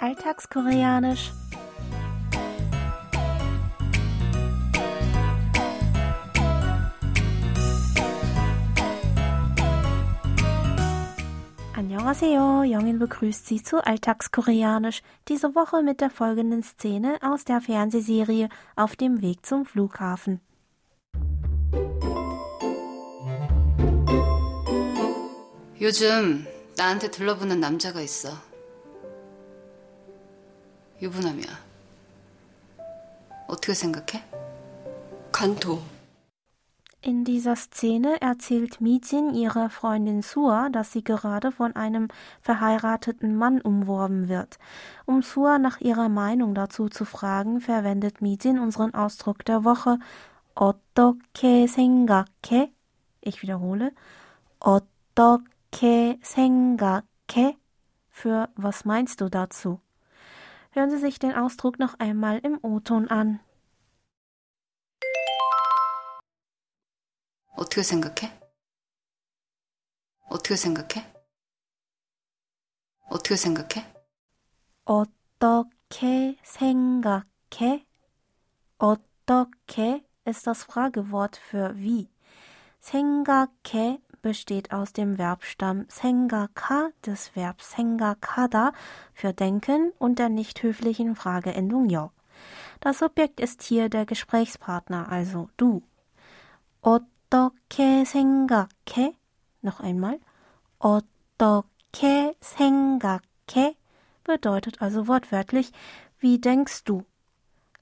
Alltagskoreanisch. Annyeonghaseyo, Jongin begrüßt Sie zu Alltagskoreanisch, diese Woche mit der folgenden Szene aus der Fernsehserie Auf dem Weg zum Flughafen. 요즘 나한테 들러붙는 남자가 있어. 유부남이야. 어떻게 생각해? 간토. In dieser Szene erzählt Mijin ihrer Freundin Sua, dass sie gerade von einem verheirateten Mann umworben wird. Um Sua nach ihrer Meinung dazu zu fragen, verwendet Mijin unseren Ausdruck der Woche 어떻게 생각해? Ich wiederhole. 어떻게 생각해? Für was meinst du dazu? Hören Sie sich den Ausdruck noch einmal im O-Ton an. 어떻게 생각해? 어떻게 생각해? 어떻게 생각해? 어떻게 생각해? 어떻게 ist das Fragewort für wie. 생각해 besteht aus dem Verbstamm 생각하 des Verbs 생각하다 für denken und der nicht höflichen Frageendung 요. Das Subjekt ist hier der Gesprächspartner, also du. 어떻게 생각해? Noch einmal. 어떻게 생각해? bedeutet also wortwörtlich, wie denkst du?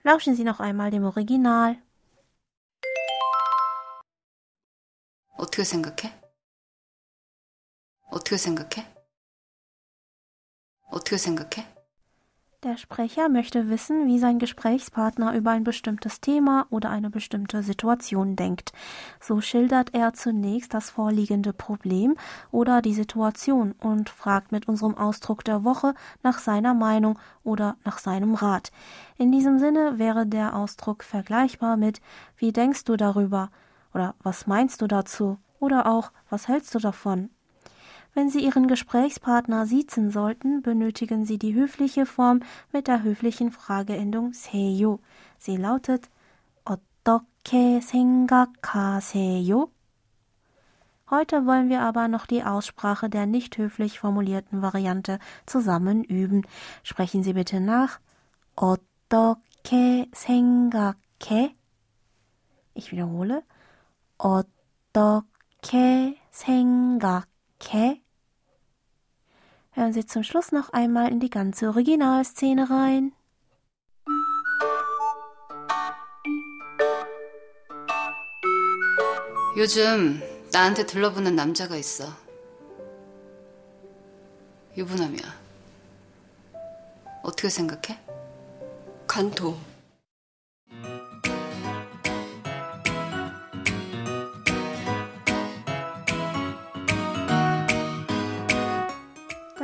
Lauschen Sie noch einmal dem Original. 어떻게 생각해? 어떻게 생각해? 어떻게 생각해? Der Sprecher möchte wissen, wie sein Gesprächspartner über ein bestimmtes Thema oder eine bestimmte Situation denkt. So schildert er zunächst das vorliegende Problem oder die Situation und fragt mit unserem Ausdruck der Woche nach seiner Meinung oder nach seinem Rat. In diesem Sinne wäre der Ausdruck vergleichbar mit Wie denkst du darüber? oder Was meinst du dazu? oder auch Was hältst du davon? Wenn Sie Ihren Gesprächspartner siezen sollten, benötigen Sie die höfliche Form mit der höflichen Frageendung seyo. Sie lautet 어떻게 생각하세요? Heute wollen wir aber noch die Aussprache der nicht höflich formulierten Variante zusammen üben. Sprechen Sie bitte nach. 어떻게 생각해? Ich wiederhole. 어떻게 생각해? Hören Sie zum Schluss noch einmal in die ganze Originalszene rein. 요즘 나한테 들러붙는 남자가 있어. 유부남이야. 어떻게 생각해? 간토.